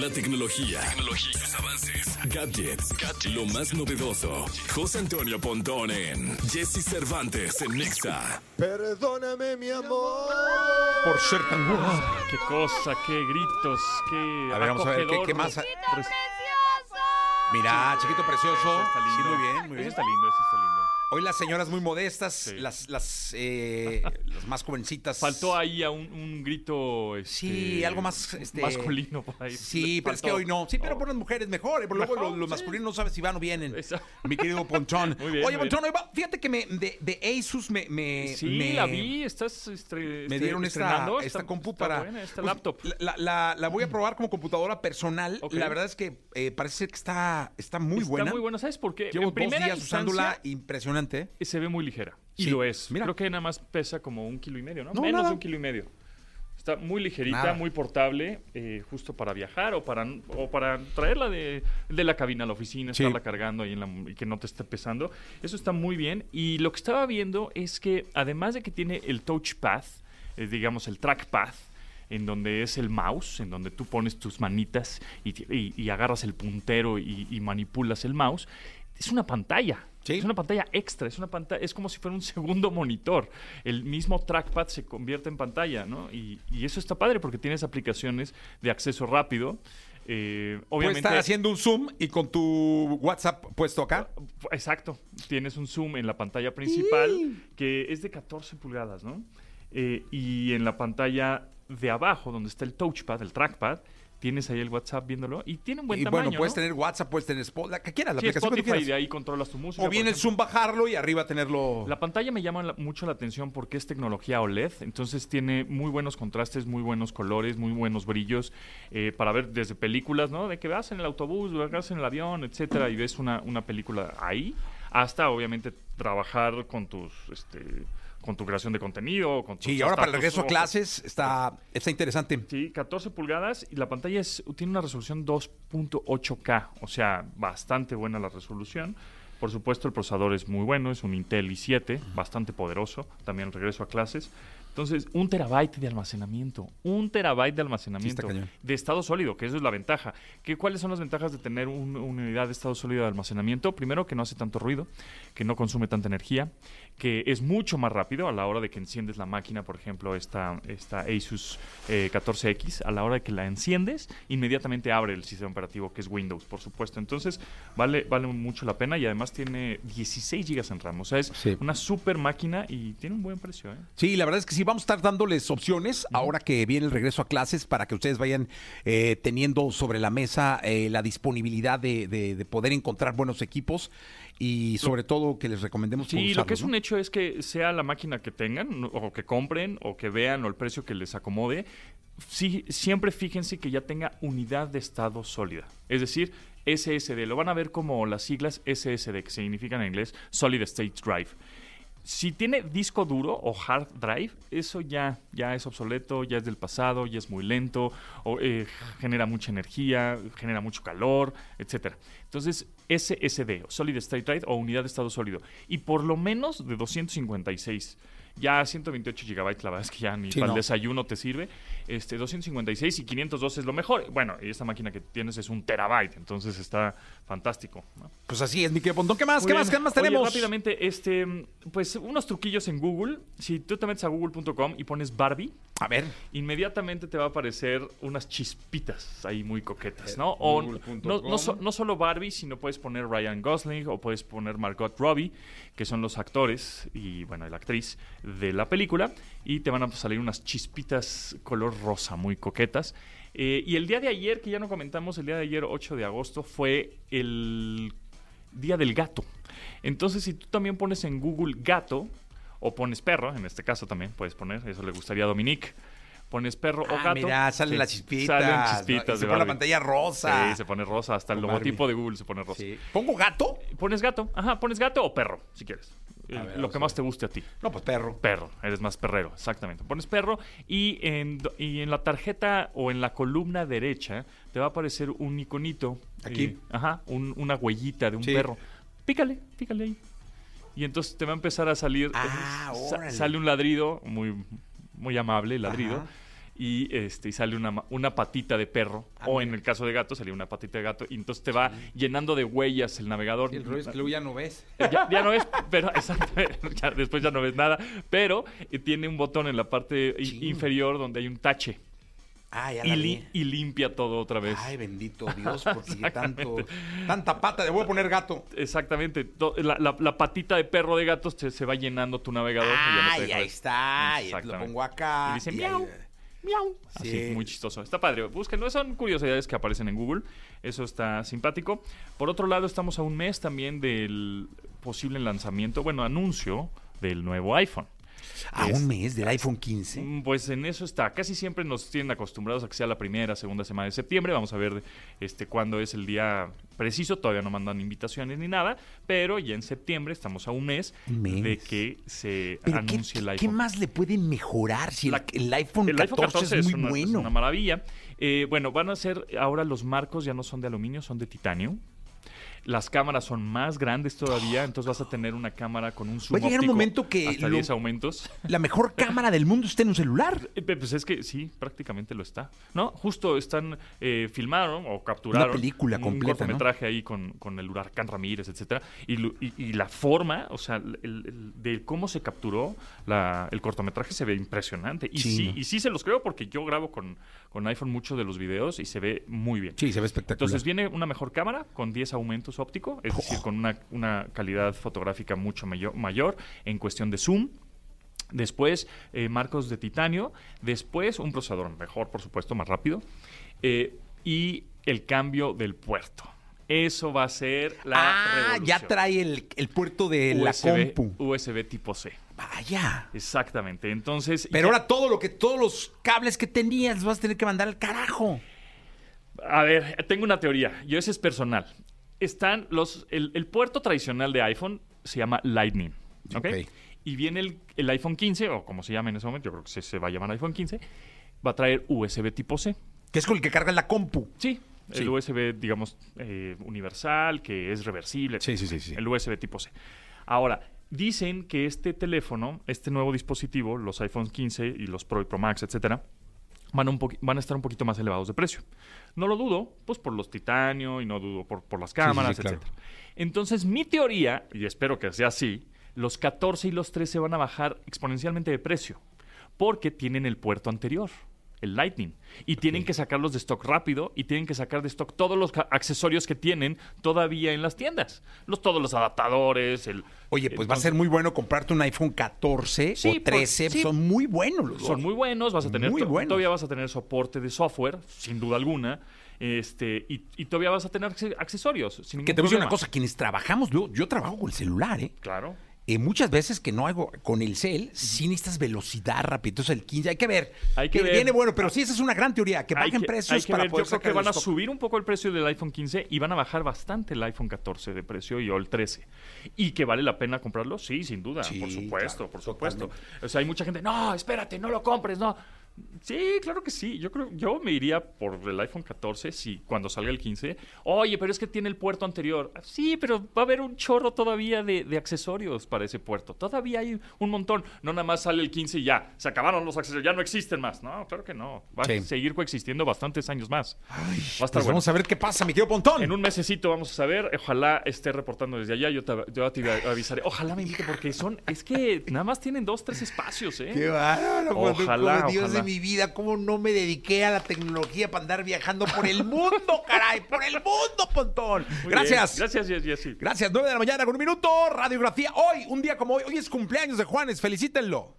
La tecnología, tecnología, sus avances, gadgets, lo más novedoso. José Antonio Pontón en Jesse Cervantes en Nexa. Perdóname, mi amor. Por ser tan guapo. Qué cosa, qué gritos, qué. A ver, vamos a ver, ¿qué, más? Chiquito precioso. Está lindo. Sí, muy bien, muy bien. está lindo, eso está lindo. Hoy las señoras muy modestas, Sí. las, las, eh, las más jovencitas. Faltó ahí a un, un grito. este, Sí, algo más, este, masculino por ahí. Sí, pero es que hoy no. Sí, pero Oh. por las mujeres mejor. eh, porque luego los, sí. masculinos no saben si van o vienen. Mi querido. Muy bien, Oye, muy Pontón, hoy va- fíjate que me, de, de Asus me, me, Sí, me- la vi, estás estre- Me este, dieron esta, esta está- compu está para. buena, esta pues, laptop. La, la- la voy a probar como computadora personal. La verdad es que eh, parece ser que está, está muy Está buena. muy buena, ¿sabes por qué? Llevo en dos días usándola impresionante. se ve muy ligera. Y Sí, lo es. mira. Creo que nada más pesa como un kilo y medio, ¿no? No, Menos nada. de un kilo y medio. Está muy ligerita, Nada. muy portable, eh, justo para viajar o para, o para traerla de, de la cabina a la oficina, Sí. estarla cargando ahí en la- y que no te esté pesando. Eso está muy bien. Y lo que estaba viendo es que además de que tiene el touchpad, eh, digamos el trackpad, en donde es el mouse, en donde tú pones tus manitas y, ti- y- y agarras el puntero y, y manipulas el mouse, es una pantalla. Sí. Es una pantalla extra, es una pantalla, es como si fuera un segundo monitor. El mismo trackpad se convierte en pantalla, ¿no? Y, y eso está padre porque tienes aplicaciones de acceso rápido. Eh, Puedes obviamente, estar haciendo un zoom y con tu WhatsApp puesto acá. Exacto. Tienes un zoom en la pantalla principal que es de 14 pulgadas, ¿no? Eh, y en la pantalla de abajo, donde está el touchpad, el trackpad, tienes ahí el WhatsApp viéndolo y tiene un buen y tamaño. bueno, puedes ¿no? tener WhatsApp, puedes tener Spotify, la que quieras, la Sí, aplicación que tú Spotify, y de quieras. ahí controlas tu música. O bien el zoom bajarlo y arriba tenerlo. La pantalla me llama la- mucho la atención porque es tecnología OLED, entonces tiene muy buenos contrastes, muy buenos colores, muy buenos brillos eh, para ver desde películas, ¿no? De que vas en el autobús, vas en el avión, etcétera, y ves una, una película ahí, hasta obviamente trabajar con tus, este, con tu creación de contenido, con Sí, y ahora para el regreso a clases está, está interesante. Sí, 14 pulgadas y la pantalla es, tiene una resolución 2.8K, o sea, bastante buena la resolución. Por supuesto, el procesador es muy bueno, es un Intel i7, bastante poderoso, también el regreso a clases. Entonces, un terabyte de almacenamiento, un terabyte de almacenamiento de estado sólido, que eso es la ventaja. ¿Qué, ¿Cuáles son las ventajas de tener un- una unidad de estado sólido de almacenamiento? Primero, que no hace tanto ruido, que no consume tanta energía, que es mucho más rápido a la hora de que enciendes la máquina, por ejemplo, esta, esta Asus eh, 14X, a la hora de que la enciendes, inmediatamente abre el sistema operativo que es Windows, por supuesto. Entonces, vale, vale mucho la pena y además tiene 16 GB en RAM. O sea, es Sí. una super máquina y tiene un buen precio. ¿eh? Sí, la verdad es que sí, vamos a estar dándoles opciones ahora que viene el regreso a clases para que ustedes vayan eh, teniendo sobre la mesa eh, la disponibilidad de, de- de poder encontrar buenos equipos y sobre todo que les recomendemos Sí, lo que es un hecho es que sea la máquina que tengan, o que compren, o que vean, o el precio que les acomode, sí, siempre fíjense que ya tenga unidad de estado sólida. Es decir, SSD. Lo van a ver como las siglas SSD, que significan en inglés Solid State Drive. Si tiene disco duro o hard drive, eso ya, ya es obsoleto, ya es del pasado, ya es muy lento, o, eh, genera mucha energía, genera mucho calor, etcétera. Entonces, SSD, Solid State Drive o unidad de estado sólido. Y por lo menos de 256. Ya 128 gigabytes, la verdad es que ya ni Sí, para no. el desayuno te sirve. Este, 256 y 512 es lo mejor. Bueno, y esta máquina que tienes es un terabyte, entonces está fantástico. ¿no? Pues así es, mi querido Pontón. ¿Qué más? Muy ¿Qué bien. más? ¿Qué más Oye, tenemos? rápidamente, este, pues unos truquillos en Google. Si tú te metes a google.com y pones Barbie, A ver. inmediatamente te va a aparecer unas chispitas ahí muy coquetas, ¿no? O no, no so- no solo Barbie, sino puedes poner Ryan Gosling o puedes poner Margot Robbie, que son los actores y, bueno, la actriz de la película, y te van a salir unas chispitas color rosa muy coquetas. Eh, y el día de ayer, que ya no comentamos, el día de ayer, 8 de agosto, fue el Día del Gato. Entonces, si tú también pones en Google gato, o pones perro, en este caso también puedes poner, eso le gustaría a Dominique, pones perro o Ah, gato. mira, salen sí, las chispitas. Salen ¿no? chispitas Y se de pone la pantalla rosa. Sí, se pone rosa, hasta el logotipo de Google se pone rosa. Sí. ¿Pongo gato? Pones gato, ajá, pones gato o perro, si quieres. Eh, ver, lo que más te guste a ti. No, pues perro. Perro, eres más perrero, exactamente. Pones perro y en, y en la tarjeta o en la columna derecha te va a aparecer un iconito. Aquí. eh, ajá, un- una huellita de un Sí. perro. Pícale, pícale ahí. Y entonces te va a empezar a salir. Ah, eh, sale un ladrido muy, muy amable, ladrido. Ajá. Y, este, y sale una, una patita de perro. Ah, o en el caso de gato, salía una patita de gato. Y entonces te va llenando de huellas el navegador. El rollo es que luego ya no ves. Ya, ya no ves, pero exacto, ya después ya no ves nada. Pero eh, tiene un botón en la parte Sí. inferior donde hay un tache. Ah, ya Y, la li- vi. y limpia todo otra vez. Ay, bendito Dios, porque tanto, tanta pata, le voy a poner gato. Exactamente. La, la- la patita de perro de gatos se, se va llenando tu navegador. y ya no te Ay, deja ahí está, y lo pongo acá. Y dice y miau. ahí- Miau. Sí. Así, muy chistoso. Está padre. Búsquenlo. Son curiosidades que aparecen en Google. Eso está simpático. Por otro lado, estamos a un mes también del posible lanzamiento, bueno, anuncio del nuevo iPhone. A Es- un mes del iPhone 15. Mm, Pues en eso está. Casi siempre nos tienen acostumbrados a que sea la primera, segunda semana de septiembre. Vamos a ver este cuándo es el día preciso. Todavía no mandan invitaciones ni nada, pero ya en septiembre estamos a un mes, de que se Pero ¿qué, anuncie el iPhone. qué más le pueden mejorar si el, La- el iPhone, El 14 iPhone 14 es muy una, es bueno? una maravilla. Eh, bueno, van a ser ahora los marcos ya no son de aluminio, son de titanio. Las cámaras son más grandes todavía, entonces vas a tener una cámara con un zoom Va a llegar un momento que hasta lo- 10 aumentos. La mejor cámara del mundo está en un celular. Eh, Pues es que sí, prácticamente lo está. ¿No? Justo están, eh, filmaron o capturaron. Una película un completa, ¿no? cortometraje ahí con, con el huracán Ramírez, etcétera. Y, lo- y- y la forma, o sea, el- el- de cómo se capturó la- el cortometraje se ve impresionante. Y Sí, y sí se los creo porque yo grabo con, con iPhone muchos de los videos y se ve muy bien. Sí, se ve espectacular. Entonces viene una mejor cámara con 10 aumentos óptico, es decir, con una, una calidad fotográfica mucho mayo- mayor en cuestión de zoom. Después, eh, marcos de titanio. Después, un procesador mejor, por supuesto, más rápido. Eh, y el cambio del puerto. Eso va a ser la ah, ya trae el, el puerto de la USB, compu. USB tipo C. Vaya. Exactamente. Entonces, Pero ya- ahora todo lo que, todos los cables que tenías los vas a tener que mandar al carajo. A ver, tengo una teoría. Yo ese es personal. Están los. El, el puerto tradicional de iPhone se llama Lightning. ¿ok? Ok. Y viene el, el iPhone 15, o como se llama en ese momento, yo creo que se, se va a llamar iPhone 15, va a traer USB tipo C. Que es con el que carga la compu. Sí. Sí. El USB, digamos, eh, universal, que es reversible. Sí, sí, sí, sí. El USB tipo C. Ahora, dicen que este teléfono, este nuevo dispositivo, los iPhone 15 y los Pro y Pro Max, etcétera, van a, un van a estar un poquito más elevados de precio. No lo dudo, pues por los titanio y no dudo por, por las sí, cámaras, sí, claro. etcétera. Entonces, mi teoría, y espero que sea así, los 14 y los 13 van a bajar exponencialmente de precio porque tienen el puerto anterior, el Lightning, y tienen que sacarlos de stock rápido y tienen que sacar de stock todos los accesorios que tienen todavía en las tiendas, los todos los adaptadores, el Oye, pues va a ser muy bueno comprarte un iPhone 14 Sí, o por- 13. sí. Son muy buenos los son dos. muy buenos, vas a tener Muy buenos. todavía vas a tener soporte de software, sin duda alguna, este y, y todavía vas a tener acce- accesorios. Sin Que te voy a decir una cosa, quienes trabajamos, yo, yo trabajo con el celular, ¿eh? Claro. Eh, muchas veces que no hago con el cel, sí necesitas velocidad rápido. Entonces el 15, hay que ver. Hay que ver. Viene bueno, pero sí, esa es una gran teoría, que Hay bajen que- precios hay que para ver. poder Yo creo que van a stock. subir un poco el precio del iPhone 15 y van a bajar bastante el iPhone 14 de precio y o el 13. ¿Y que vale la pena comprarlo? Sí, sin duda, Sí, por supuesto, claro, por supuesto. totalmente. O sea, hay mucha gente, no, espérate, no lo compres, no. Sí, claro que sí. Yo creo, yo me iría por el iPhone 14 si cuando salga el 15. Oye, pero es que tiene el puerto anterior. Sí, pero va a haber un chorro todavía de, de accesorios para ese puerto. Todavía hay un montón. No nada más sale el 15 y ya. Se acabaron los accesorios, ya no existen más. No, claro que no. Va Sí. a seguir coexistiendo bastantes años más. va a estar Pues bueno. vamos a ver qué pasa, mi querido Pontón. En un mesecito vamos a saber. Ojalá esté reportando desde allá. Yo te, yo te avisaré. Ojalá me invite porque son. Es que nada más tienen dos, tres espacios, ¿eh? Qué bárbaro, Ojalá, ojalá. Mi vida, cómo no me dediqué a la tecnología para andar viajando por el mundo, caray, por el mundo, Pontón. Muy Gracias. bien. Gracias, Jessy. Gracias, 9 de la mañana con un minuto. Radiografía hoy, un día como hoy. Hoy es cumpleaños de Juanes, felicítenlo.